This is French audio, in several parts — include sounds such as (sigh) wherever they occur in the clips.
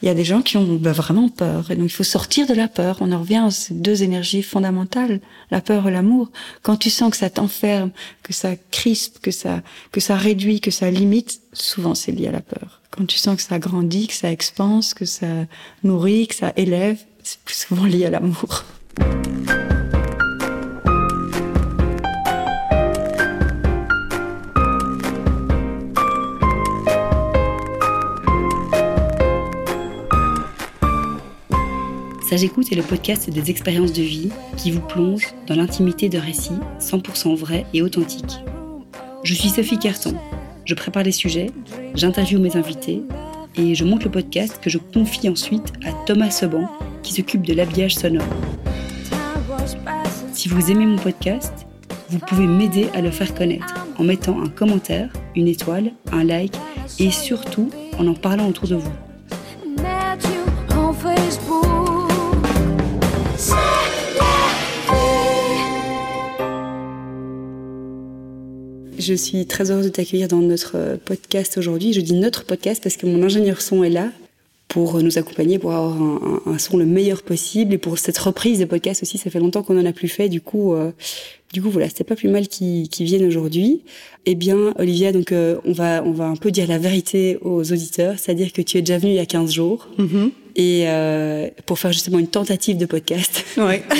Il y a des gens qui ont bah, vraiment peur. Et donc, il faut sortir de la peur. On en revient à ces deux énergies fondamentales, la peur et l'amour. Quand tu sens que ça t'enferme, que ça crispe, que ça, que ça réduit, que ça limite, souvent c'est lié à la peur. Quand tu sens que ça grandit, que ça expanse, que ça nourrit, que ça élève, c'est plus souvent lié à l'amour. Ça j'écoute est le podcast des expériences de vie qui vous plonge dans l'intimité de récits 100% vrais et authentiques. Je suis Sophie Carton. Je prépare les sujets, j'interviewe mes invités et je monte le podcast que je confie ensuite à Thomas Seban qui s'occupe de l'habillage sonore. Si vous aimez mon podcast, vous pouvez m'aider à le faire connaître en mettant un commentaire, une étoile, un like et surtout en en parlant autour de vous. Je suis très heureuse de t'accueillir dans notre euh, podcast aujourd'hui. Je dis notre podcast parce que mon ingénieur son est là pour nous accompagner, pour avoir un, son le meilleur possible et pour cette reprise de podcast aussi. Ça fait longtemps qu'on en a plus fait, du coup, euh, du coup voilà, c'était pas plus mal qu'ils viennent aujourd'hui. Eh bien, Olivia, donc euh, on va on va un peu dire la vérité aux auditeurs, c'est-à-dire que tu es déjà venue il y a 15 jours. Mm-hmm. Et euh, pour faire justement une tentative de podcast. Ouais. (laughs)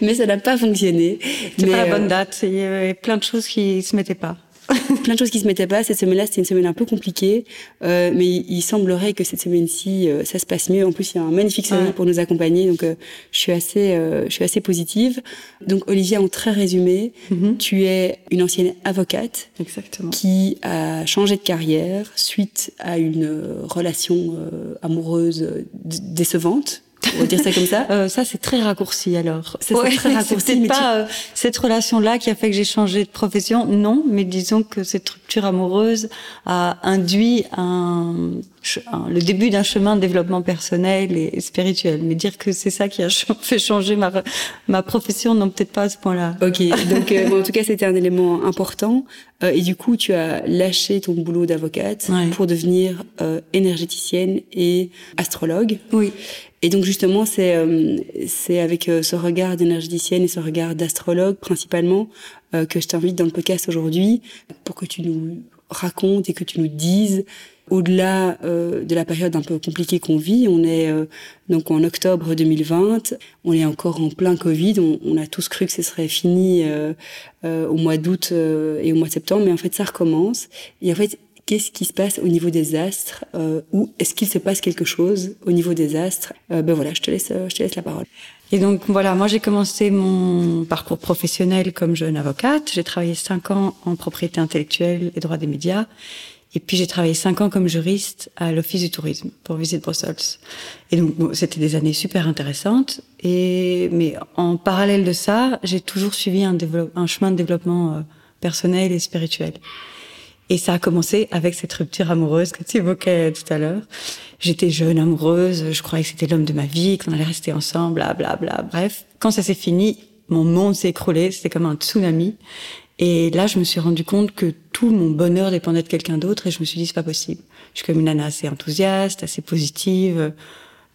mais ça n'a pas fonctionné. C'est pas la bonne date. Il y avait plein de choses qui se mettaient pas. (laughs) plein de choses qui se mettaient pas. Cette semaine-là, c'était une semaine un peu compliquée, euh, mais il, semblerait que cette semaine-ci, euh, ça se passe mieux. En plus, il y a un magnifique soleil pour nous accompagner, donc euh, je suis assez, euh, je suis assez positive. Donc, Olivia, en très résumé, mm-hmm. tu es une ancienne avocate, exactement, qui a changé de carrière suite à une relation amoureuse décevante on va dire ça comme ça? Euh, ça c'est très raccourci alors. C'est très raccourci. pas euh, cette relation-là qui a fait que j'ai changé de profession, non. Mais disons que cette rupture amoureuse a induit un, le début d'un chemin de développement personnel et spirituel. Mais dire que c'est ça qui a (laughs) fait changer ma ma profession, non peut-être pas à ce point-là. Ok. (laughs) Donc euh, en tout cas c'était un élément important. Euh, et du coup tu as lâché ton boulot d'avocate pour devenir énergéticienne et astrologue. Oui. Et donc justement, c'est euh, c'est avec euh, ce regard d'énergéticienne et ce regard d'astrologue principalement euh, que je t'invite dans le podcast aujourd'hui pour que tu nous racontes et que tu nous dises au-delà de la période un peu compliquée qu'on vit, on est donc en octobre 2020, on est encore en plein Covid, on, on a tous cru que ce serait fini au mois d'août et au mois de septembre, mais en fait ça recommence. Et en fait, qu'est-ce qui se passe au niveau des astres euh, ou est-ce qu'il se passe quelque chose au niveau des astres? Euh, Ben voilà, je te laisse, je te laisse la parole. Et donc voilà, moi j'ai commencé mon parcours professionnel comme jeune avocate. J'ai travaillé cinq ans en propriété intellectuelle et droit des médias. Et puis j'ai travaillé cinq ans comme juriste à l'Office du tourisme pour Visite Brussels. Et donc c'était des années super intéressantes. Et mais en parallèle de ça, j'ai toujours suivi un, un chemin de développement euh, personnel et spirituel. Et ça a commencé avec cette rupture amoureuse que tu évoquais tout à l'heure. J'étais jeune amoureuse, je croyais que c'était l'homme de ma vie, qu'on allait rester ensemble, bla bla bla. Bref, quand ça s'est fini, mon monde s'est écroulé, c'était comme un tsunami. Et là, je me suis rendu compte que tout mon bonheur dépendait de quelqu'un d'autre, et je me suis dit c'est pas possible. Je suis comme une nana assez enthousiaste, assez positive,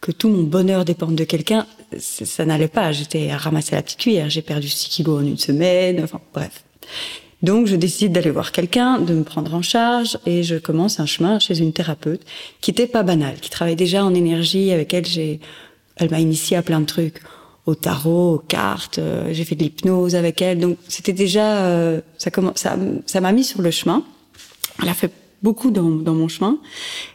que tout mon bonheur dépende de quelqu'un, ça n'allait pas. J'étais à ramasser la petite cuillère, j'ai perdu 6 kilos en une semaine, enfin bref. Donc, je décide d'aller voir quelqu'un, de me prendre en charge, et je commence un chemin chez une thérapeute qui était pas banale, qui travaille déjà en énergie, avec elle j'ai, elle m'a initié à plein de trucs, au tarot, aux cartes, euh, j'ai fait de l'hypnose avec elle, donc c'était déjà, euh, ça ça, ça m'a mis sur le chemin. Elle a fait beaucoup dans, dans mon chemin.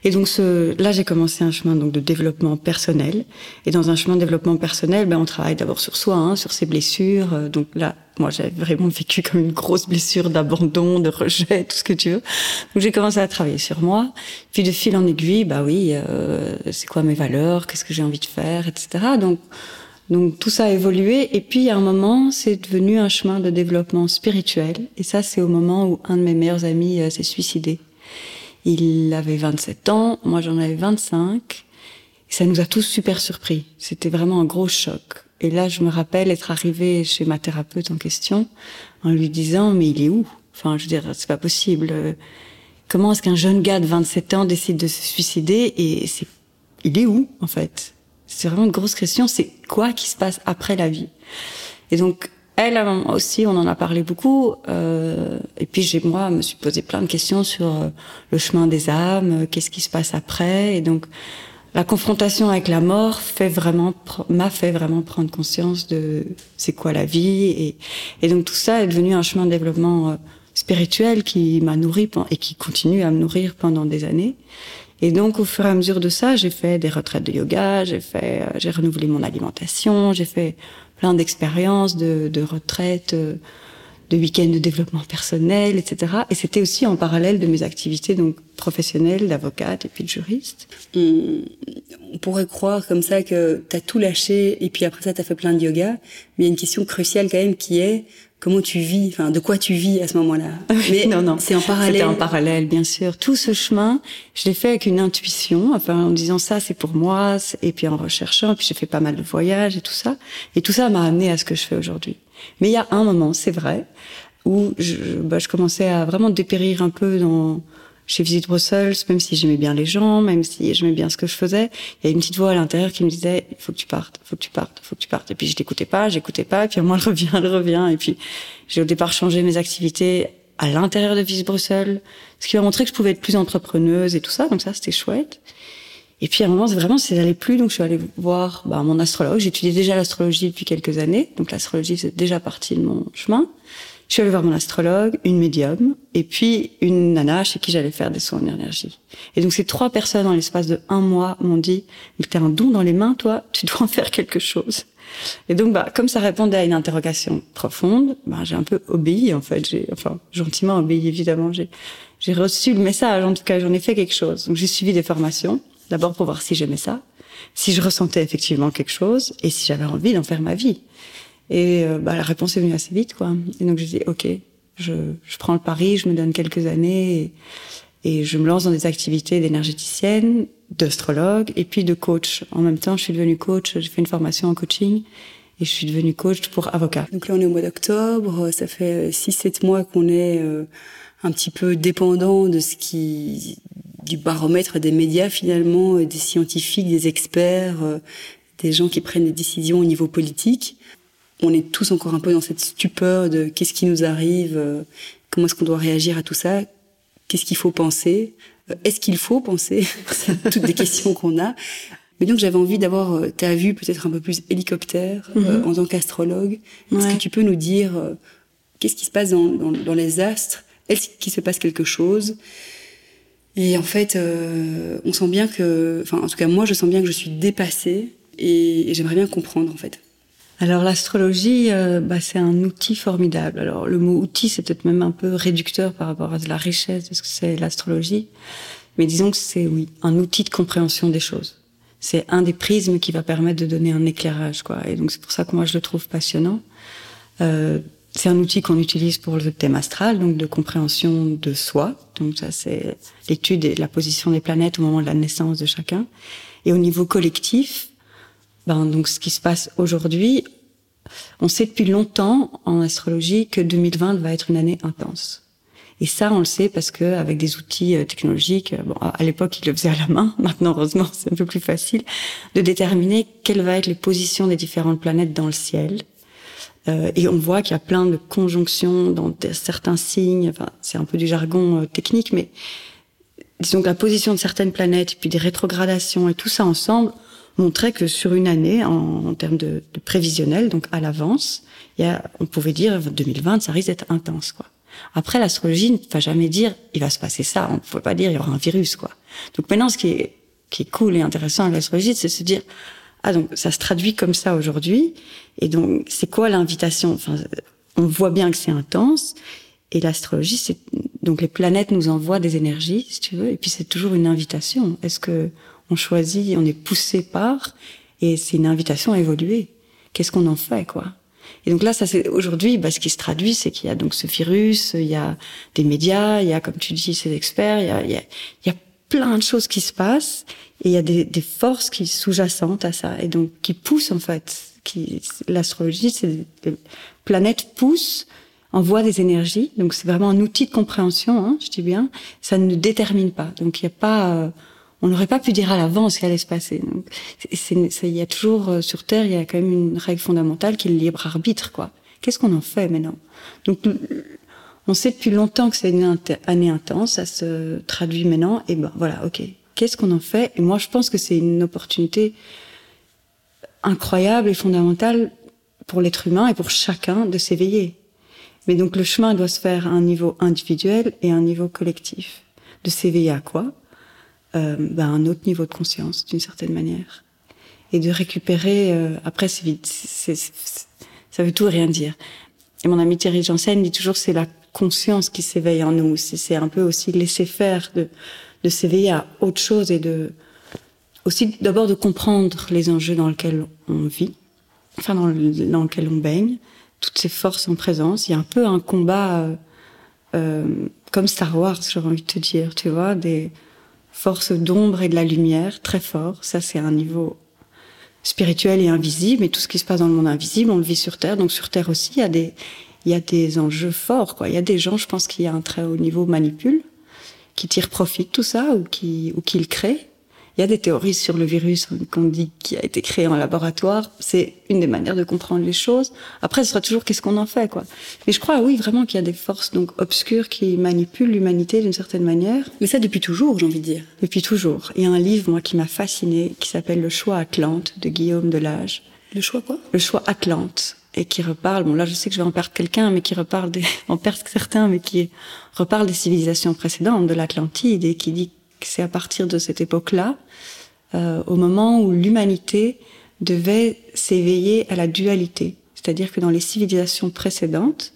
Et donc ce, là, j'ai commencé un chemin donc de développement personnel. Et dans un chemin de développement personnel, ben on travaille d'abord sur soi, hein, sur ses blessures. Euh, donc là, moi, j'avais vraiment vécu comme une grosse blessure d'abandon, de rejet, tout ce que tu veux. Donc j'ai commencé à travailler sur moi. Puis de fil en aiguille, bah oui, euh, c'est quoi mes valeurs, qu'est-ce que j'ai envie de faire, etc. Donc donc tout ça a évolué et puis à un moment, c'est devenu un chemin de développement spirituel. Et ça, c'est au moment où un de mes meilleurs amis euh, s'est suicidé. Il avait 27 ans, moi j'en avais 25. Et ça nous a tous super surpris. C'était vraiment un gros choc. Et là, je me rappelle être arrivée chez ma thérapeute en question en lui disant, mais il est où? Enfin, je veux dire, c'est pas possible. Comment est-ce qu'un jeune gars de 27 ans décide de se suicider? Et c'est il est où en fait? C'est vraiment une grosse question. C'est quoi qui se passe après la vie Et donc elle aussi, on en a parlé beaucoup. Euh, et puis j'ai moi me suis posé plein de questions sur euh, le chemin des âmes, euh, qu'est-ce qui se passe après. Et donc la confrontation avec la mort fait vraiment m'a fait vraiment prendre conscience de c'est quoi la vie. Et, et, donc tout ça est devenu un chemin de développement euh, spirituel qui m'a nourri et qui continue à me nourrir pendant des années. Et donc, au fur et à mesure de ça, j'ai fait des retraites de yoga, j'ai fait, j'ai renouvelé mon alimentation, j'ai fait plein d'expériences de, de retraite, euh, de week-ends de développement personnel, etc. Et c'était aussi en parallèle de mes activités donc professionnelles, d'avocate et puis de juriste. On, pourrait croire comme ça que tu as tout lâché et puis après ça tu as fait plein de yoga, mais il y a une question cruciale quand même qui est comment tu vis, enfin de quoi tu vis à ce moment-là. (laughs) Mais non, non, c'est en parallèle. C'était en parallèle, bien sûr. Tout ce chemin, je l'ai fait avec une intuition, enfin en disant ça c'est pour moi, et puis en recherchant, puis j'ai fait pas mal de voyages et tout ça, et tout ça m'a amené à ce que je fais aujourd'hui. Mais il y a un moment, c'est vrai, où je, bah, je commençais à vraiment dépérir un peu dans chez Visite Brussels, même si j'aimais bien les gens, même si j'aimais bien ce que je faisais, il y a une petite voix à l'intérieur qui me disait il faut que tu partes, il faut que tu partes, il faut que tu partes. Et puis je l'écoutais pas, j'écoutais pas, et puis moi elle revient, elle revient. Et puis j'ai au départ changé mes activités à l'intérieur de Visite Bruxelles, ce qui m'a montré que je pouvais être plus entrepreneuse et tout ça, donc ça c'était chouette. Et puis à un moment, vraiment, ça n'allait plus, donc je suis allée voir bah, mon astrologue. J'étudiais déjà l'astrologie depuis quelques années, donc l'astrologie c'est déjà partie de mon chemin. Je suis allée voir mon astrologue, une médium, et puis une nana chez qui j'allais faire des soins d'énergie. Et donc ces trois personnes, en l'espace de un mois, m'ont dit « Mais t'as un don dans les mains, toi, tu dois en faire quelque chose. » Et donc, bah, comme ça répondait à une interrogation profonde, bah, j'ai un peu obéi, en fait. J'ai, enfin, gentiment obéi, évidemment. J'ai, j'ai reçu le message, en tout cas, j'en ai fait quelque chose. Donc j'ai suivi des formations, d'abord pour voir si j'aimais ça, si je ressentais effectivement quelque chose, et si j'avais envie d'en faire ma vie. Et euh, bah, la réponse est venue assez vite, quoi. Et donc j'ai dit, ok, je, je, prends le pari, je me donne quelques années et, et je me lance dans des activités d'énergéticienne, d'astrologue et puis de coach. En même temps, je suis devenue coach, j'ai fait une formation en coaching et je suis devenue coach pour avocat. Donc là, on est au mois d'octobre, ça fait 6-7 euh, mois qu'on est euh, un petit peu dépendant de ce qui du baromètre des médias finalement, des scientifiques, des experts, des gens qui prennent des décisions au niveau politique on est tous encore un peu dans cette stupeur de qu'est-ce qui nous arrive, euh, comment est-ce qu'on doit réagir à tout ça, qu'est-ce qu'il faut penser, euh, est-ce qu'il faut penser, (laughs) c'est toutes des questions qu'on a. Mais donc j'avais envie d'avoir euh, ta vue peut-être un peu plus hélicoptère mhm. en tant qu'astrologue. Est-ce que tu peux nous dire qu'est-ce qui se passe dans, les astres? Est-ce qu'il se passe quelque chose? Et en fait, on sent bien que, enfin en tout cas moi je sens bien que je suis dépassée et j'aimerais bien comprendre en fait. Alors l'astrologie, euh, bah, c'est un outil formidable. Alors le mot outil, c'est peut-être même un peu réducteur par rapport à la richesse de ce que c'est l'astrologie. Mais disons que c'est, oui, un outil de compréhension des choses. C'est un des prismes qui va permettre de donner un éclairage, quoi. Et donc c'est pour ça que moi je le trouve passionnant. Euh, c'est un outil qu'on utilise pour le thème astral, donc de compréhension de soi. Donc ça, c'est l'étude et la position des planètes au moment de la naissance de chacun. Et au niveau collectif, ben, donc ce qui se passe aujourd'hui, on sait depuis longtemps en astrologie que 2020 va être une année intense. Et ça, on le sait parce que avec des outils euh, technologiques, euh, bon, à l'époque, ils le faisaient à la main. (laughs) Maintenant, heureusement, c'est un peu plus facile de déterminer quelles vont être les positions des différentes planètes dans le ciel. Euh, et on voit qu'il y a plein de conjonctions dans certains signes. Enfin, c'est un peu du jargon euh, technique, mais disons que la position de certaines planètes, puis des rétrogradations et tout ça ensemble, montrait que sur une année, en, termes de, de, prévisionnel, donc à l'avance, on pouvait dire 2020, ça risque d'être intense, quoi. Après, l'astrologie ne va jamais dire il va se passer ça. On ne peut pas dire il y aura un virus, quoi. Donc maintenant, ce qui est, qui est cool et intéressant avec l'astrologie, c'est se dire ah donc ça se traduit comme ça aujourd'hui. Et donc c'est quoi l'invitation? Enfin, on voit bien que c'est intense. Et l'astrologie, c'est donc les planètes nous envoient des énergies, si tu veux. Et puis c'est toujours une invitation. Est-ce que on choisit, on est poussé par, et c'est une invitation à évoluer. Qu'est-ce qu'on en fait, quoi? Et donc là, ça c'est aujourd'hui, bah, ce qui se traduit, c'est qu'il y a donc ce virus, il y a des médias, il y a, comme tu dis, ces experts, il y a, il y a, il y a plein de choses qui se passent, et il y a des, des forces qui sous-jacentes à ça, et donc qui poussent en fait. Qui, l'astrologie, c'est les planètes poussent envoie des énergies. Donc c'est vraiment un outil de compréhension, hein, je dis bien. Ça ne détermine pas. Donc il n'y a pas, euh, on n'aurait pas pu dire à l'avance ce qui allait se passer. Il y a toujours euh, sur Terre, il y a quand même une règle fondamentale qui est le libre arbitre, quoi. Qu'est-ce qu'on en fait maintenant? Donc, on sait depuis longtemps que c'est une année intense, ça se traduit maintenant. Et ben voilà, ok. Qu'est-ce qu'on en fait? Et moi, je pense que c'est une opportunité incroyable et fondamentale pour l'être humain et pour chacun de s'éveiller. Mais donc le chemin doit se faire à un niveau individuel et à un niveau collectif. De s'éveiller à quoi? Euh, ben, Un autre niveau de conscience, d'une certaine manière. Et de récupérer, euh, après c'est vite, ça veut tout rien dire. Et mon ami Thierry Janssen dit toujours c'est la conscience qui s'éveille en nous. C'est un peu aussi laisser faire, de, s'éveiller à autre chose et de aussi d'abord de comprendre les enjeux dans lesquels on vit, enfin dans, le, dans lequel on baigne, toutes ces forces en présence. Il y a un peu un combat euh, comme Star Wars, j'aurais envie de te dire, tu vois, des forces d'ombre et de la lumière très fort. Ça, c'est un niveau spirituel et invisible. Et tout ce qui se passe dans le monde invisible, on le vit sur Terre. Donc sur Terre aussi, il y a des, il y a des enjeux forts. Quoi. Il y a des gens, je pense qu'il y a un très haut niveau manipule, qui tirent profit de tout ça ou qui, ou qui le créent. Il y a des théories sur le virus qu'on dit qui a été créé en laboratoire. C'est une des manières de comprendre les choses. Après, ce sera toujours qu'est-ce qu'on en fait, quoi. Mais je crois, oui, vraiment qu'il y a des forces donc obscures qui manipulent l'humanité d'une certaine manière. Mais ça depuis toujours, j'ai envie de dire. Depuis toujours. Il y a un livre, moi, qui m'a fasciné, qui s'appelle Le choix Atlante de Guillaume Delage. Le choix quoi? Le choix Atlante et qui reparle. Bon, là, je sais que je vais en perdre quelqu'un, mais qui reparle des, (laughs) en perdre certains, mais qui reparle des civilisations précédentes de l'Atlantide et qui dit c'est à partir de cette époque-là, euh, au moment où l'humanité devait s'éveiller à la dualité. C'est-à-dire que dans les civilisations précédentes,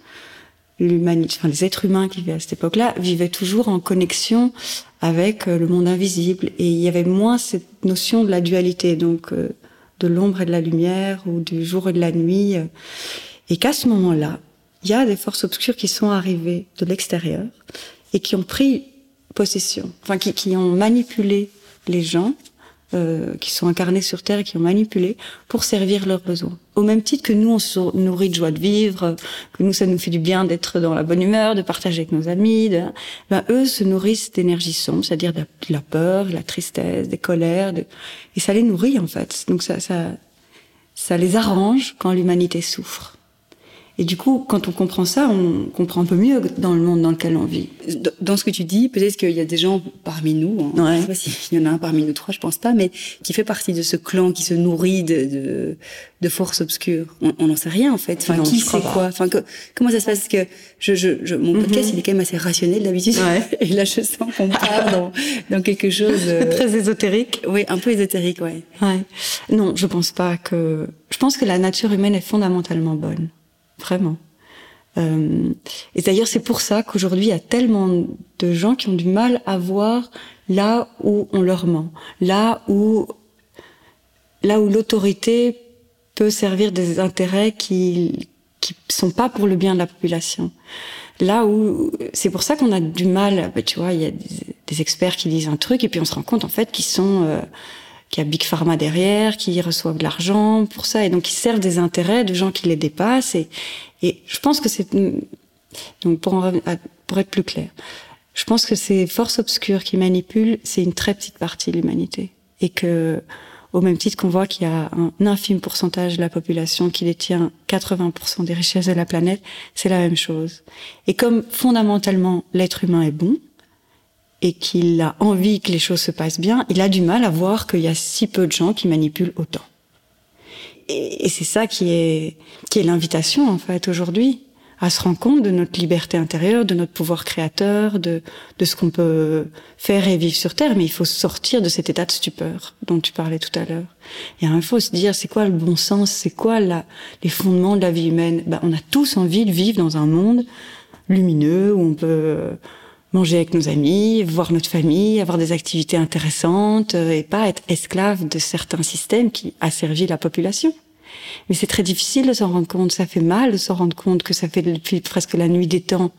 l'humanité, enfin, les êtres humains qui vivaient à cette époque-là vivaient toujours en connexion avec euh, le monde invisible et il y avait moins cette notion de la dualité, donc euh, de l'ombre et de la lumière ou du jour et de la nuit. Et qu'à ce moment-là, il y a des forces obscures qui sont arrivées de l'extérieur et qui ont pris possession, enfin qui, qui ont manipulé les gens, euh, qui sont incarnés sur Terre et qui ont manipulé pour servir leurs besoins. Au même titre que nous, on se nourrit de joie de vivre, que nous, ça nous fait du bien d'être dans la bonne humeur, de partager avec nos amis. Ben, eux se nourrissent d'énergie sombre, c'est-à-dire de la peur, de la tristesse, des colères, de... et ça les nourrit en fait. Donc ça, ça, ça les arrange quand l'humanité souffre. Et du coup, quand on comprend ça, on comprend un peu mieux dans le monde dans lequel on vit. Dans ce que tu dis, peut-être qu'il y a des gens parmi nous, hein, ouais. je sais pas s'il y en a un parmi nous trois, je pense pas, mais qui fait partie de ce clan qui se nourrit de, de, de forces obscures. On n'en sait rien en fait. Enfin, qui sait quoi? Enfin, comment ça se passe? Que je, je, je mon mhm. podcast, il est quand même assez rationnel d'habitude. Ouais. (laughs) Et là, je sens qu'on part dans, dans quelque chose euh... (laughs) très ésotérique. Oui, un peu ésotérique, ouais. Ouais. Non, je pense pas que. Je pense que la nature humaine est fondamentalement bonne vraiment. Euh, et d'ailleurs, c'est pour ça qu'aujourd'hui, il y a tellement de gens qui ont du mal à voir là où on leur ment, là où là où l'autorité peut servir des intérêts qui qui sont pas pour le bien de la population. Là où c'est pour ça qu'on a du mal, bah, tu vois, il y a des, experts qui disent un truc et puis on se rend compte en fait qu'ils sont euh, qu'il y a Big Pharma derrière, qui reçoivent de l'argent pour ça, et donc ils servent des intérêts de gens qui les dépassent. Et, et je pense que c'est donc pour, pour être plus clair, je pense que ces forces obscures qui manipulent, c'est une très petite partie de l'humanité, et que au même titre qu'on voit qu'il y a un infime pourcentage de la population qui détient 80% des richesses de la planète, c'est la même chose. Et comme fondamentalement l'être humain est bon, et qu'il a envie que les choses se passent bien, il a du mal à voir qu'il y a si peu de gens qui manipulent autant. Et, c'est ça qui est, qui est l'invitation, en fait, aujourd'hui, à se rendre compte de notre liberté intérieure, de notre pouvoir créateur, de, de ce qu'on peut faire et vivre sur Terre. Mais il faut sortir de cet état de stupeur dont tu parlais tout à l'heure. Et il faut se dire, c'est quoi le bon sens? C'est quoi la, les fondements de la vie humaine? Ben, on a tous envie de vivre dans un monde lumineux où on peut manger avec nos amis, voir notre famille, avoir des activités intéressantes euh, et pas être esclave de certains systèmes qui asservissent la population. Mais c'est très difficile de s'en rendre compte, ça fait mal de s'en rendre compte que ça fait presque la nuit des temps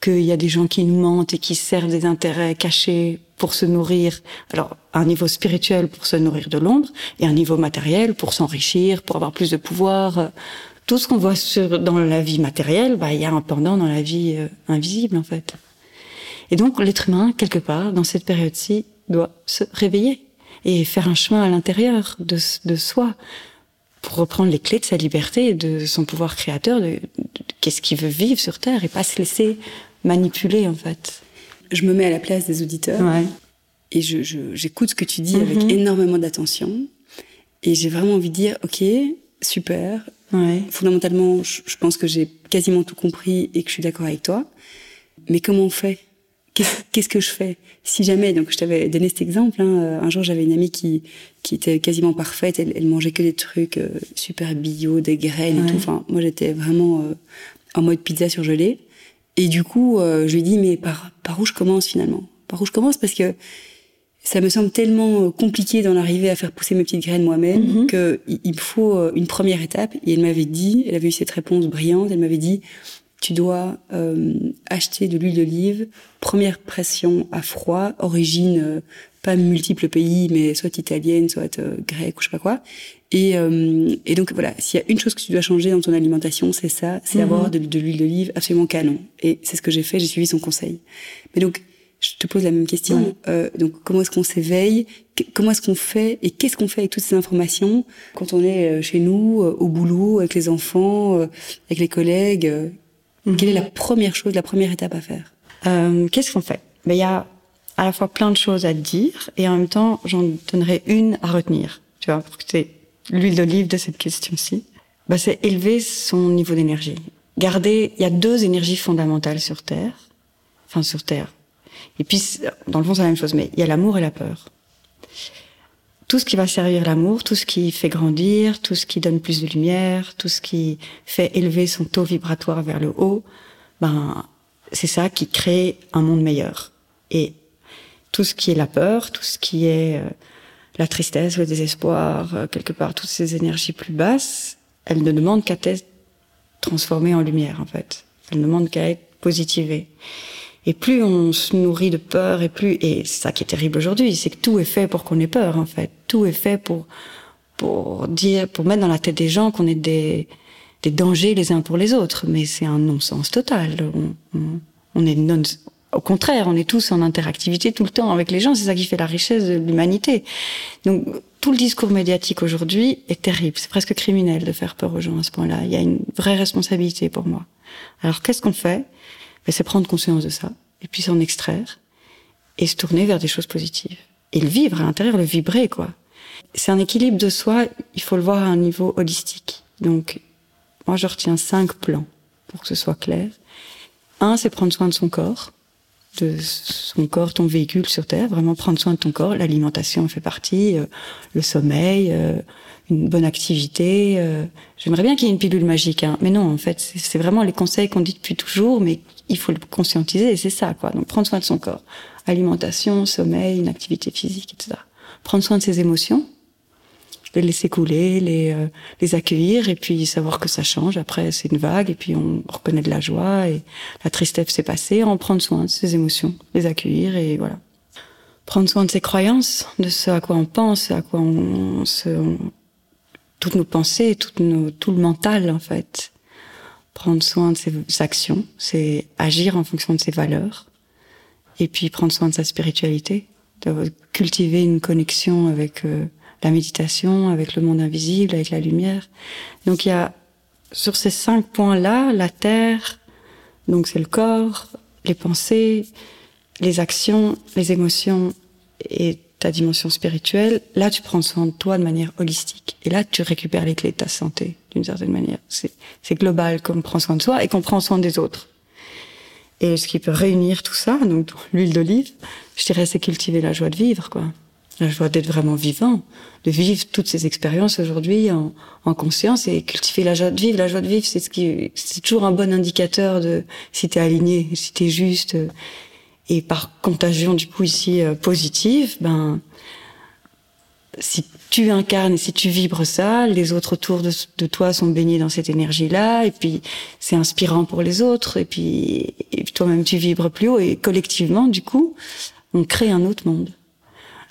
qu'il y a des gens qui nous mentent et qui servent des intérêts cachés pour se nourrir. Alors, un niveau spirituel pour se nourrir de l'ombre et un niveau matériel pour s'enrichir, pour avoir plus de pouvoir. Tout ce qu'on voit sur, dans la vie matérielle, bah, il y a un pendant dans la vie euh, invisible, en fait. Et donc, l'être humain, quelque part, dans cette période-ci, doit se réveiller et faire un chemin à l'intérieur de, de soi pour reprendre les clés de sa liberté et de son pouvoir créateur, de, qu'est-ce qu'il veut vivre sur Terre et pas se laisser manipuler en fait. Je me mets à la place des auditeurs Ouais. et je, je- j'écoute ce que tu dis avec énormément d'attention et j'ai vraiment envie de dire ok super Ouais. fondamentalement je, je pense que j'ai quasiment tout compris et que je suis d'accord avec toi mais comment on fait? Qu'est-ce que je fais Si jamais, donc je t'avais donné cet exemple, hein, euh, un jour j'avais une amie qui, qui était quasiment parfaite, elle, elle mangeait que des trucs euh, super bio, des graines et tout. Enfin, moi j'étais vraiment euh, en mode pizza surgelée. Et du coup, euh, je lui ai dit, mais par, par où je commence finalement? Par où je commence? Parce que ça me semble tellement compliqué d'en arriver à faire pousser mes petites graines moi-même Mhm. que il me faut une première étape. Et elle m'avait dit, elle avait eu cette réponse brillante, elle m'avait dit, tu dois euh, acheter de l'huile d'olive, première pression à froid, origine euh, pas multiples pays, mais soit italienne, soit euh, grecque ou je sais pas quoi. Et, euh, et donc voilà, s'il y a une chose que tu dois changer dans ton alimentation, c'est ça, c'est Mhm. avoir de, de l'huile d'olive absolument canon. Et c'est ce que j'ai fait, j'ai suivi son conseil. Mais donc, je te pose la même question. Ouais. Euh, donc, comment est-ce qu'on s'éveille? Comment est-ce qu'on fait? Et qu'est-ce qu'on fait avec toutes ces informations? Quand on est chez nous, au boulot, avec les enfants, avec les collègues euh, Quelle est la première chose, la première étape à faire Euh, Qu'est-ce qu'on fait? Ben, Il y a à la fois plein de choses à dire et en même temps, j'en donnerai une à retenir. Tu vois, pour que c'est l'huile d'olive de cette question-ci. Ben, c'est élever son niveau d'énergie. Garder, il y a deux énergies fondamentales sur Terre. Enfin, sur Terre. Et puis, dans le fond, c'est la même chose, mais il y a l'amour et la peur. Tout ce qui va servir l'amour, tout ce qui fait grandir, tout ce qui donne plus de lumière, tout ce qui fait élever son taux vibratoire vers le haut, ben, c'est ça qui crée un monde meilleur. Et tout ce qui est la peur, tout ce qui est euh, la tristesse, le désespoir, euh, quelque part, toutes ces énergies plus basses, elles ne demandent qu'à être transformées en lumière, en fait. Elles ne demandent qu'à être positivées. Et plus on se nourrit de peur, et plus, et c'est ça qui est terrible aujourd'hui, c'est que tout est fait pour qu'on ait peur, en fait. Tout est fait pour, pour dire, pour mettre dans la tête des gens qu'on est des, des dangers les uns pour les autres. Mais c'est un non-sens total. On, on, est non, au contraire, on est tous en interactivité tout le temps avec les gens. C'est ça qui fait la richesse de l'humanité. Donc, tout le discours médiatique aujourd'hui est terrible. C'est presque criminel de faire peur aux gens à ce point-là. Il y a une vraie responsabilité pour moi. Alors, qu'est-ce qu'on fait? Ben, C'est prendre conscience de ça, et puis s'en extraire, et se tourner vers des choses positives. Et le vivre à l'intérieur, le vibrer, quoi. C'est un équilibre de soi, il faut le voir à un niveau holistique. Donc, moi, je retiens cinq plans pour que ce soit clair. Un, c'est prendre soin de son corps, de son corps, ton véhicule sur Terre, vraiment prendre soin de ton corps. L'alimentation en fait partie, euh, le sommeil, euh, une bonne activité. euh. J'aimerais bien qu'il y ait une pilule magique, hein. mais non, en fait, c'est vraiment les conseils qu'on dit depuis toujours, mais il faut le conscientiser, et c'est ça, quoi. Donc, prendre soin de son corps. Alimentation, sommeil, une activité physique, etc. Prendre soin de ses émotions, les laisser couler, les, euh, les accueillir et puis savoir que ça change. Après, c'est une vague et puis on reconnaît de la joie et la tristesse s'est passée. En prendre soin de ses émotions, les accueillir et voilà. Prendre soin de ses croyances, de ce à quoi on pense, à quoi on se, toutes nos pensées, nos, tout le mental en fait. Prendre soin de ses actions, c'est agir en fonction de ses valeurs et puis prendre soin de sa spiritualité, de cultiver une connexion avec euh, la méditation, avec le monde invisible, avec la lumière. Donc il y a sur ces cinq points-là, la terre, donc c'est le corps, les pensées, les actions, les émotions et ta dimension spirituelle. Là, tu prends soin de toi de manière holistique. Et là, tu récupères les clés de ta santé d'une certaine manière. C'est global qu'on prend soin de soi et qu'on prend soin des autres. Et ce qui peut réunir tout ça, donc l'huile d'olive, je dirais, c'est cultiver la joie de vivre, quoi. La joie d'être vraiment vivant, de vivre toutes ces expériences aujourd'hui en, en conscience et cultiver la joie de vivre. La joie de vivre, c'est ce qui, c'est toujours un bon indicateur de si t'es aligné, si t'es juste. Et par contagion, du coup, ici, euh, positive, ben, si tu incarnes si tu vibres ça, les autres autour de, de toi sont baignés dans cette énergie-là, et puis c'est inspirant pour les autres, et puis, et puis toi-même tu vibres plus haut, et collectivement, du coup, on crée un autre monde.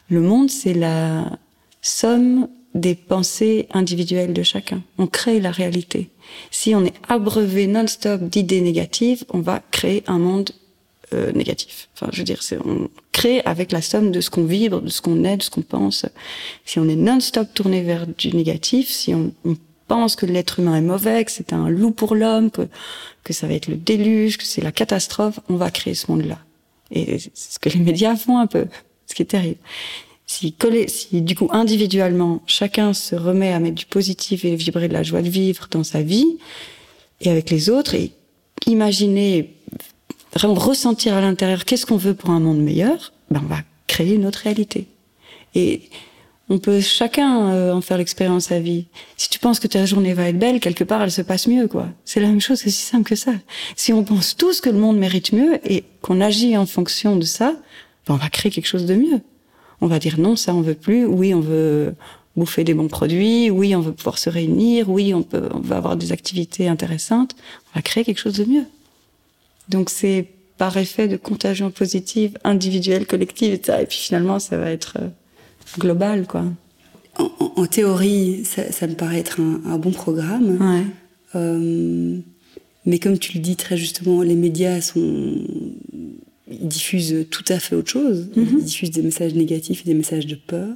Le monde, c'est la somme des pensées individuelles de chacun. On crée la réalité. Si on est abreuvé non-stop d'idées négatives, on va créer un monde euh, négatif. Enfin, je veux dire, c'est on crée avec la somme de ce qu'on vibre, de ce qu'on est, de ce qu'on pense. Si on est non-stop tourné vers du négatif, si on, on pense que l'être humain est mauvais, que c'est un loup pour l'homme, que que ça va être le déluge, que c'est la catastrophe, on va créer ce monde-là. Et c'est ce que les médias font un peu, ce qui est terrible. Si, si du coup individuellement chacun se remet à mettre du positif et vibrer de la joie de vivre dans sa vie et avec les autres et imaginer vraiment ressentir à l'intérieur qu'est-ce qu'on veut pour un monde meilleur, ben on va créer une autre réalité. Et on peut chacun euh, en faire l'expérience à vie. Si tu penses que ta journée va être belle, quelque part elle se passe mieux, quoi. C'est la même chose, c'est si simple que ça. Si on pense tous que le monde mérite mieux et qu'on agit en fonction de ça, ben on va créer quelque chose de mieux on va dire non, ça on veut plus. Oui, on veut bouffer des bons produits. Oui, on veut pouvoir se réunir. Oui, on peut, on va avoir des activités intéressantes. On va créer quelque chose de mieux. Donc c'est par effet de contagion positive, individuelle, collective, et ça. Et puis finalement, ça va être euh, global, quoi. En, théorie, ça, me paraît être un, bon programme. Ouais. Euh, mais comme tu le dis très justement, les médias sont ils diffusent tout à fait autre chose. Ils mhm. diffusent des messages négatifs et des messages de peur.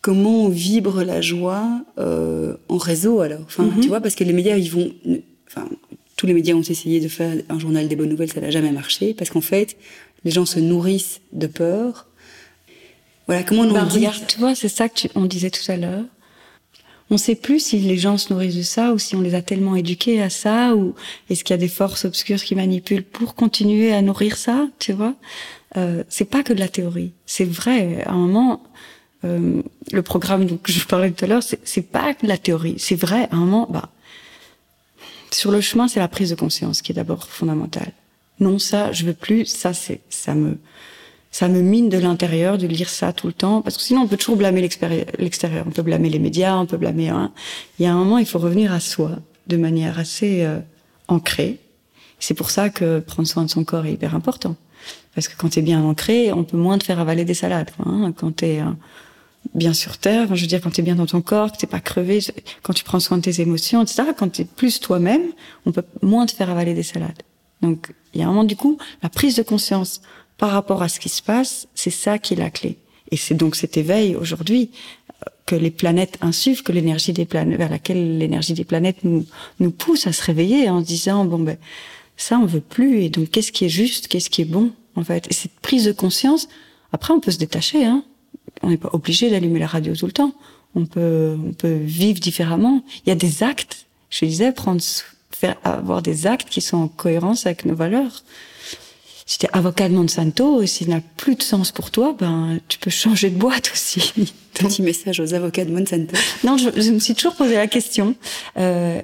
Comment vibre la joie euh, en réseau alors? Enfin, mhm. tu vois, parce que les médias, ils vont, enfin, tous les médias ont essayé de faire un journal des bonnes nouvelles, ça n'a jamais marché, parce qu'en fait, les gens se nourrissent de peur. Voilà, comment on bah, Regarde, tu vois, c'est ça que on disait tout à l'heure on sait plus si les gens se nourrissent de ça ou si on les a tellement éduqués à ça ou est-ce qu'il y a des forces obscures qui manipulent pour continuer à nourrir ça, tu vois. Euh, c'est pas que de la théorie. C'est vrai. À un moment, euh, le programme dont je parlais tout à l'heure, c'est pas que de la théorie. C'est vrai. À un moment, bah, sur le chemin, c'est la prise de conscience qui est d'abord fondamentale. Non, ça, je veux plus. Ça, c'est, ça me, ça me mine de l'intérieur de lire ça tout le temps, parce que sinon on peut toujours blâmer l'extérieur, on peut blâmer les médias, on peut blâmer. Hein. Il y a un moment, il faut revenir à soi de manière assez euh, ancrée. C'est pour ça que prendre soin de son corps est hyper important, parce que quand tu es bien ancré, on peut moins te faire avaler des salades. hein. Quand tu es euh, bien sur terre, je veux dire quand tu es bien dans ton corps, que t'es pas crevé, quand tu prends soin de tes émotions, etc. Quand tu es plus toi-même, on peut moins te faire avaler des salades. Donc il y a un moment du coup, la prise de conscience par rapport à ce qui se passe, c'est ça qui est la clé. Et c'est donc cet éveil aujourd'hui euh, que les planètes insufflent, que l'énergie des planètes, vers laquelle l'énergie des planètes nous, nous pousse à se réveiller en se disant, bon ben, ça on veut plus, et donc qu'est-ce qui est juste, qu'est-ce qui est bon, en fait. Et cette prise de conscience, après on peut se détacher, hein. On n'est pas obligé d'allumer la radio tout le temps. On peut, on peut vivre différemment. Il y a des actes, je disais, prendre, faire, avoir des actes qui sont en cohérence avec nos valeurs si t'es avocat de Monsanto et s'il n'a plus de sens pour toi, ben tu peux changer de boîte aussi. (laughs) Petit message aux avocats de Monsanto. Non, je, je me suis toujours posé la question. Euh,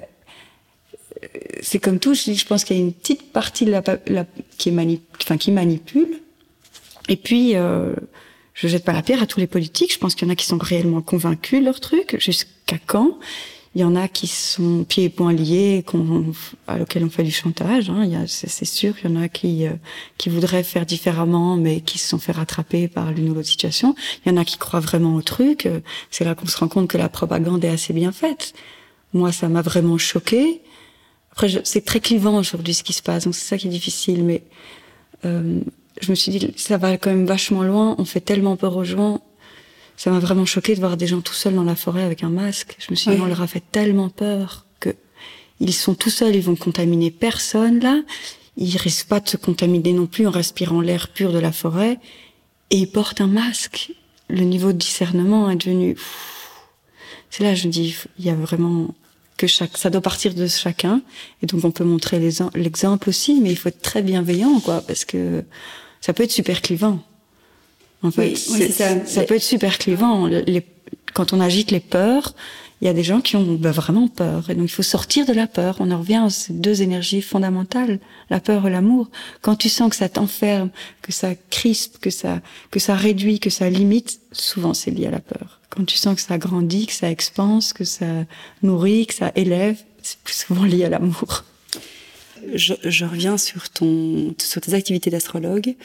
c'est comme tout, je, je pense qu'il y a une petite partie de la, la qui, est manip, enfin, qui manipule. Et puis, euh, je jette pas la pierre à tous les politiques. Je pense qu'il y en a qui sont réellement convaincus de leur truc. Jusqu'à quand? Il y en a qui sont pieds et poings liés, à laquelle on fait du chantage. Hein. C'est sûr. Il y en a qui, euh, qui voudraient faire différemment, mais qui se sont fait rattraper par l'une ou l'autre situation. Il y en a qui croient vraiment au truc. C'est là qu'on se rend compte que la propagande est assez bien faite. Moi, ça m'a vraiment choqué. Après, c'est très clivant aujourd'hui ce qui se passe, donc c'est ça qui est difficile. Mais euh, je me suis dit, ça va quand même vachement loin. On fait tellement peur aux gens ça m'a vraiment choqué de voir des gens tout seuls dans la forêt avec un masque. Je me suis dit, on leur a fait tellement peur que ils sont tout seuls, ils vont contaminer personne là. Ils risquent pas de se contaminer non plus en respirant l'air pur de la forêt. Et ils portent un masque. Le niveau de discernement est devenu. C'est là, je dis, il y a vraiment que chaque, ça doit partir de chacun. Et donc on peut montrer l'exemple aussi, mais il faut être très bienveillant, quoi, parce que ça peut être super clivant. En fait, ça. ça. peut être super clivant. Les, quand on agite les peurs, il y a des gens qui ont bah, vraiment peur. Et donc, il faut sortir de la peur. On en revient à ces deux énergies fondamentales, la peur et l'amour. Quand tu sens que ça t'enferme, que ça crispe, que ça, que ça réduit, que ça limite, souvent c'est lié à la peur. Quand tu sens que ça grandit, que ça expanse, que ça nourrit, que ça élève, c'est plus souvent lié à l'amour. Je, je, reviens sur ton sur tes activités d'astrologue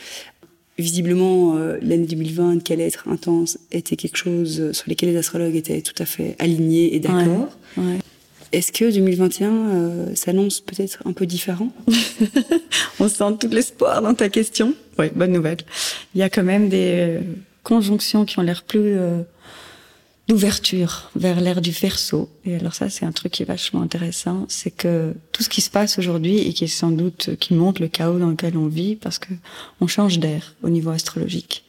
visiblement, euh, l'année 2020, qui allait être intense, était quelque chose sur lequel les astrologues étaient tout à fait alignés et d'accord. Est-ce que 2021 euh, s'annonce peut-être un peu différent? (laughs) On sent tout l'espoir dans ta question. Oui, bonne nouvelle. Il y a quand même des euh, conjonctions qui ont l'air plus euh, d'ouverture vers l'ère du verso. Et alors ça, c'est un truc qui est vachement intéressant, c'est que tout ce qui se passe aujourd'hui et qui est sans doute qui montre le chaos dans lequel on vit, parce que on change d'air au niveau astrologique.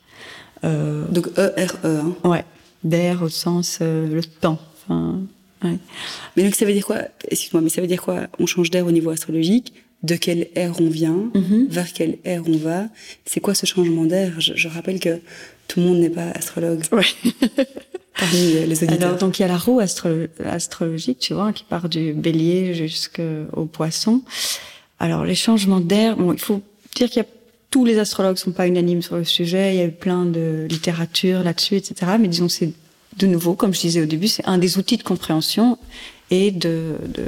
Euh, Donc E R E. Hein. Ouais, d'air au sens euh, le temps. Enfin, ouais. Mais donc ça veut dire quoi? Excuse-moi, mais ça veut dire quoi? On change d'air au niveau astrologique? De quelle ère on vient? Mhm. Vers quelle ère on va? C'est quoi ce changement d'air? Je, je rappelle que tout le monde n'est pas astrologue Ouais. (laughs) euh. Alors, donc, il y a la roue astro- astrologique, tu vois, qui part du bélier jusqu'au poisson. Alors, les changements d'air, bon, il faut dire qu'il y a tous les astrologues sont pas unanimes sur le sujet. Il y a eu plein de littérature là-dessus, etc. Mais disons, c'est de nouveau, comme je disais au début, c'est un des outils de compréhension et de, de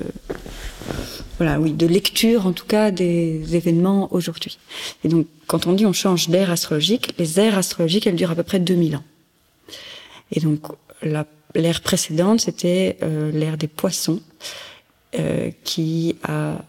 voilà, oui, de lecture en tout cas des événements aujourd'hui. Et donc, quand on dit on change d'ère astrologique, les ères astrologiques, elles durent à peu près 2000 ans. Et donc, l'ère précédente, c'était euh, l'ère des poissons, euh, qui a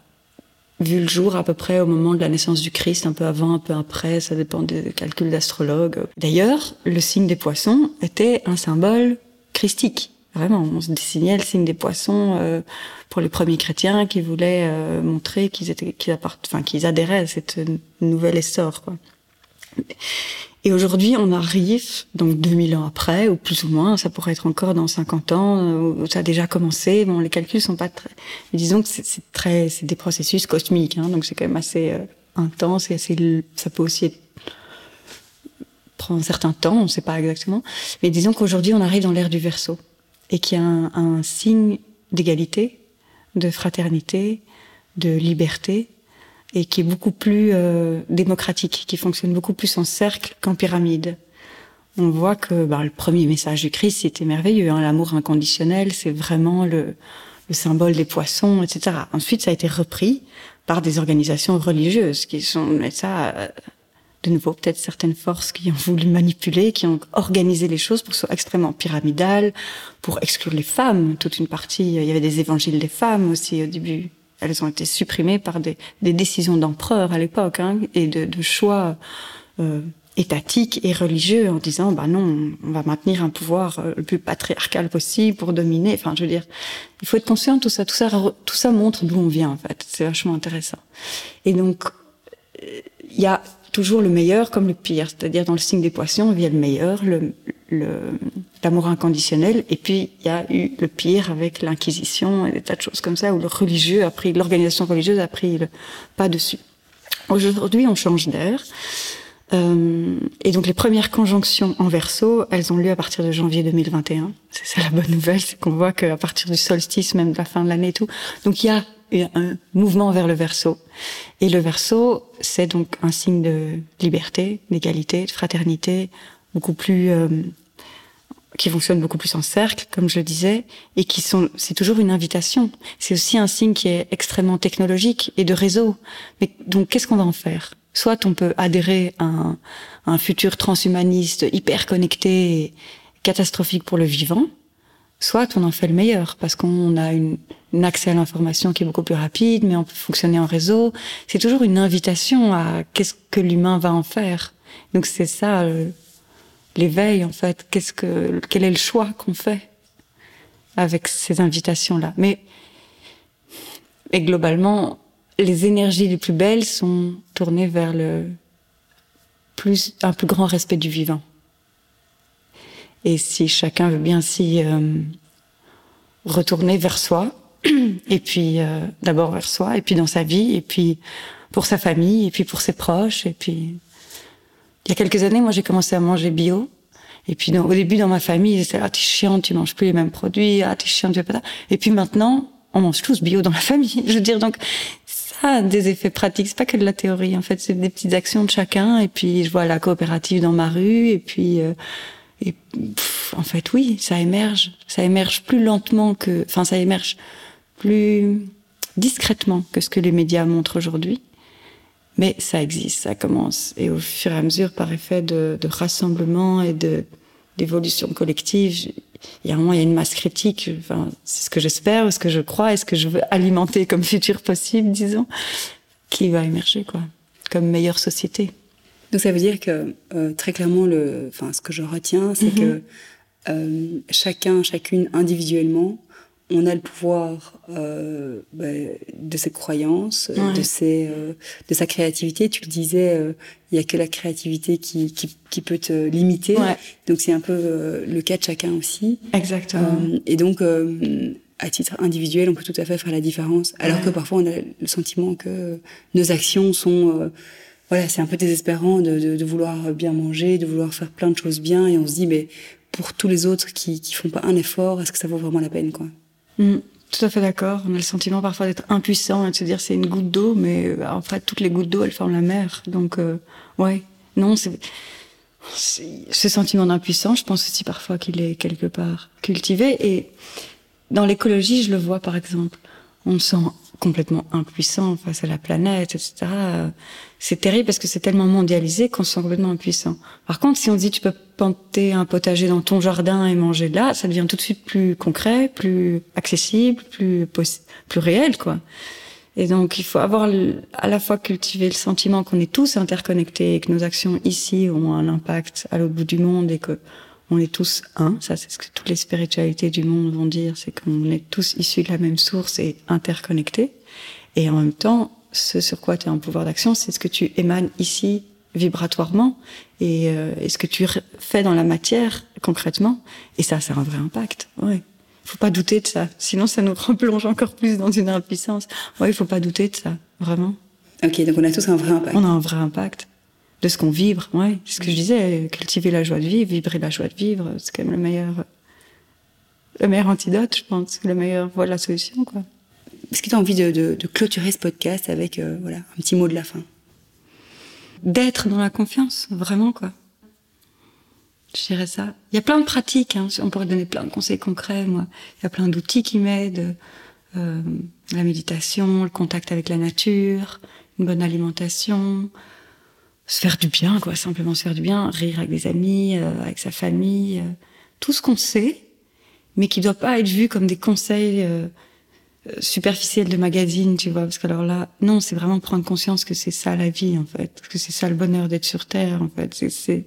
vu le jour à peu près au moment de la naissance du Christ, un peu avant, un peu après, ça dépend des calculs d'astrologues. D'ailleurs, le signe des poissons était un symbole christique. Vraiment, on se dessinait le signe des poissons euh, pour les premiers chrétiens qui voulaient euh, montrer qu'ils étaient, qu'ils enfin, qu'ils adhéraient à cette nouvelle essor. Quoi. Et aujourd'hui, on arrive, donc 2000 ans après, ou plus ou moins, ça pourrait être encore dans 50 ans, euh, ça a déjà commencé. Bon, les calculs sont pas très... Mais disons que c'est très... C'est des processus cosmiques, hein, donc c'est quand même assez euh, intense et assez... Ça peut aussi être un certain temps, on ne sait pas exactement. Mais disons qu'aujourd'hui, on arrive dans l'ère du Verseau et qu'il y a un signe d'égalité, de fraternité, de liberté et qui est beaucoup plus euh, démocratique, qui fonctionne beaucoup plus en cercle qu'en pyramide. On voit que bah, le premier message du Christ, c'était merveilleux. Hein, L'amour inconditionnel, c'est vraiment le, le symbole des poissons, etc. Ensuite, ça a été repris par des organisations religieuses qui sont, mais ça, euh, de nouveau, peut-être certaines forces qui ont voulu manipuler, qui ont organisé les choses pour que ce soit extrêmement pyramidal, pour exclure les femmes. Toute une partie, il y avait des évangiles des femmes aussi au début. Elles ont été supprimées par des, des décisions d'empereurs à l'époque hein, et de, de choix euh, étatiques et religieux en disant bah non, on va maintenir un pouvoir euh, le plus patriarcal possible pour dominer. Enfin, je veux dire, il faut être conscient de tout ça. Tout ça, tout ça montre d'où on vient en fait. C'est vachement intéressant. Et donc, euh, il y a toujours le meilleur comme le pire. C'est-à-dire dans le signe des poissons, il y a le meilleur, le l'amour inconditionnel, et puis il y a eu le pire avec l'inquisition et des tas de choses comme ça où le religieux a pris, l'organisation religieuse a pris le pas dessus. Aujourd'hui, on change d'air. Euh, et donc les premières conjonctions en verso, elles ont lieu à partir de janvier 2021. C'est ça la bonne nouvelle, c'est qu'on voit qu'à partir du solstice, même de la fin de l'année et tout. Donc il y a un mouvement vers le verso. Et le verso, c'est donc un signe de liberté, d'égalité, de fraternité, beaucoup plus euh, qui fonctionne beaucoup plus en cercle, comme je le disais, et qui sont, c'est toujours une invitation. C'est aussi un signe qui est extrêmement technologique et de réseau. Mais donc, qu'est-ce qu'on va en faire? Soit on peut adhérer à un, à un futur transhumaniste hyper connecté, et catastrophique pour le vivant, soit on en fait le meilleur parce qu'on a une, un accès à l'information qui est beaucoup plus rapide, mais on peut fonctionner en réseau. C'est toujours une invitation à qu'est-ce que l'humain va en faire. Donc c'est ça euh, l'éveil en fait. Qu'est-ce que quel est le choix qu'on fait avec ces invitations là. Mais globalement, les énergies les plus belles sont tournées vers le plus un plus grand respect du vivant. Et si chacun veut bien s'y euh, retourner vers soi, (clears throat) et puis euh, d'abord vers soi, et puis dans sa vie, et puis pour sa famille, et puis pour ses proches, et puis il y a quelques années, moi j'ai commencé à manger bio, et puis au début dans ma famille, ils étaient ah t'es chiante, tu manges plus les mêmes produits, ah t'es chiante, tu fais pas ça. Et puis maintenant, on mange tous bio dans la (laughs) famille. Je veux dire donc ça a des effets pratiques, c'est pas que de la théorie. En fait, c'est des petites actions de chacun. Et puis je vois la coopérative dans ma rue, et puis euh, et en fait, oui, ça émerge. Ça émerge plus lentement que, enfin, ça émerge plus discrètement que ce que les médias montrent aujourd'hui. Mais ça existe, ça commence. Et au fur et à mesure, par effet de, de rassemblement et de d'évolution collective, il y a un moment, il y a une masse critique. Enfin, c'est ce que j'espère, ce que je crois, et ce que je veux alimenter comme futur possible, disons, qui va émerger, quoi, comme meilleure société. Donc ça veut dire que euh, très clairement, le, enfin, ce que je retiens, c'est que mhm. euh, chacun, chacune individuellement, on a le pouvoir euh, bah, de ses croyances, de, ses, euh, de sa créativité. Tu le disais, euh, il y a que la créativité qui, qui, qui peut te limiter. Donc c'est un peu euh, le cas de chacun aussi. Exactement. et donc, à titre individuel, on peut tout à fait faire la différence. Alors que parfois, on a le sentiment que nos actions sont voilà, c'est un peu désespérant de, de, de, vouloir bien manger, de vouloir faire plein de choses bien, et on se dit, mais pour tous les autres qui qui font pas un effort, est-ce que ça vaut vraiment la peine, quoi? Mm, Tout à fait d'accord. On a le sentiment parfois d'être impuissant et de se dire c'est une goutte d'eau, mais euh, en fait toutes les gouttes d'eau elles forment la mer. Donc euh, ouais, non, c'est ce sentiment d'impuissance, je pense aussi parfois qu'il est quelque part cultivé. Et dans l'écologie, je le vois par exemple. On se sent complètement impuissant face à la planète, etc. C'est terrible parce que c'est tellement mondialisé qu'on se sent complètement impuissant. Par contre, si on dit tu peux planter un potager dans ton jardin et manger là, ça devient tout de suite plus concret, plus accessible, plus plus réel, quoi. Et donc, il faut avoir à la fois cultiver le sentiment qu'on est tous interconnectés et que nos actions ici ont un impact à l'autre bout du monde et que on est tous un. Ça, c'est ce que toutes les spiritualités du monde vont dire, c'est qu'on est tous issus de la même source et interconnectés. Et en même temps, ce sur quoi tu as un pouvoir d'action, c'est ce que tu émanes ici vibratoirement et, euh, ce que tu fais dans la matière concrètement. Et ça, c'est un vrai impact. Ouais. Faut pas douter de ça. Sinon, ça nous (laughs) replonge encore plus dans une impuissance. Ouais, il faut pas douter de ça. Vraiment. Ok, donc on a tous un vrai impact. On a un vrai impact de ce qu'on vibre. Ouais, c'est ce que je disais, cultiver la joie de vivre, vibrer la joie de vivre, c'est quand même le meilleur, le meilleur antidote, je pense, le meilleur voie de la solution, quoi. Est-ce que tu as envie de, de, de, clôturer ce podcast avec euh, voilà un petit mot de la fin? D'être dans la confiance, vraiment quoi. Je dirais ça. Il y a plein de pratiques. Hein. On pourrait donner plein de conseils concrets. Moi, il y a plein d'outils qui m'aident. Euh, la méditation, le contact avec la nature, une bonne alimentation, se faire du bien, quoi, simplement se faire du bien, rire avec des amis, euh, avec sa famille, euh, tout ce qu'on sait, mais qui doit pas être vu comme des conseils euh, superficiels de magazine, tu vois, parce que alors là, non, c'est vraiment prendre conscience que c'est ça la vie, en fait, que c'est ça le bonheur d'être sur Terre, en fait, c'est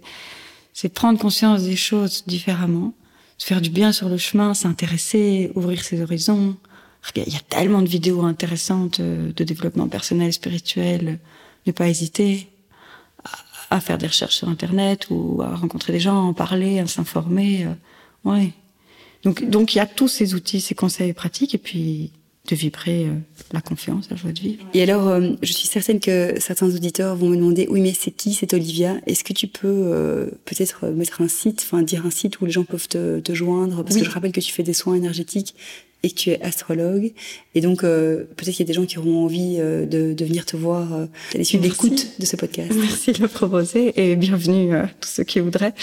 c'est prendre conscience des choses différemment, se faire du bien sur le chemin, s'intéresser, ouvrir ses horizons. Il y a tellement de vidéos intéressantes de développement personnel, spirituel, ne pas hésiter à faire des recherches sur Internet ou à rencontrer des gens, à en parler, à s'informer. Euh, ouais. Donc, donc il y a tous ces outils, ces conseils pratiques, et puis de vibrer euh, la confiance, la joie de vivre. Et alors, euh, je suis certaine que certains auditeurs vont me demander, oui, mais c'est qui cette Olivia? Est-ce que tu peux euh, peut-être mettre un site, enfin dire un site où les gens peuvent te, te joindre? Parce que je rappelle que tu fais des soins énergétiques et que tu es astrologue. Et donc, euh, peut-être qu'il y a des gens qui auront envie euh, de, de, venir te voir euh, à l'issue de l'écoute de ce podcast. Merci de le proposer et bienvenue à tous ceux qui voudraient.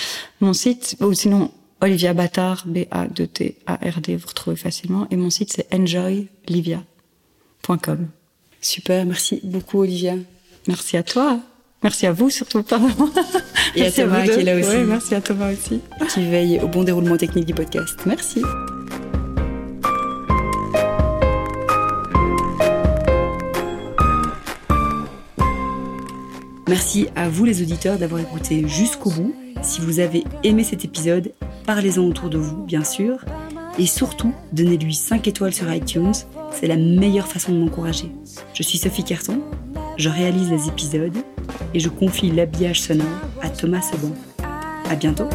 Mon site, ou sinon, Olivia Battard, B-A-D-T-A-R-D, vous retrouvez facilement. Et mon site, c'est enjoylivia.com. Super, merci beaucoup, Olivia. Merci à toi. Merci à vous surtout, pardon. Et à (laughs) Thomas qui est là aussi. Oui, merci à Thomas aussi. Qui veille au bon déroulement technique du podcast. Merci. Merci à vous les auditeurs d'avoir écouté jusqu'au bout. Si vous avez aimé cet épisode, parlez-en autour de vous, bien sûr. Et surtout, donnez-lui 5 étoiles sur iTunes, c'est la meilleure façon de m'encourager. Je suis Sophie Carton, je réalise les épisodes et je confie l'habillage sonore à Thomas Seban. À bientôt!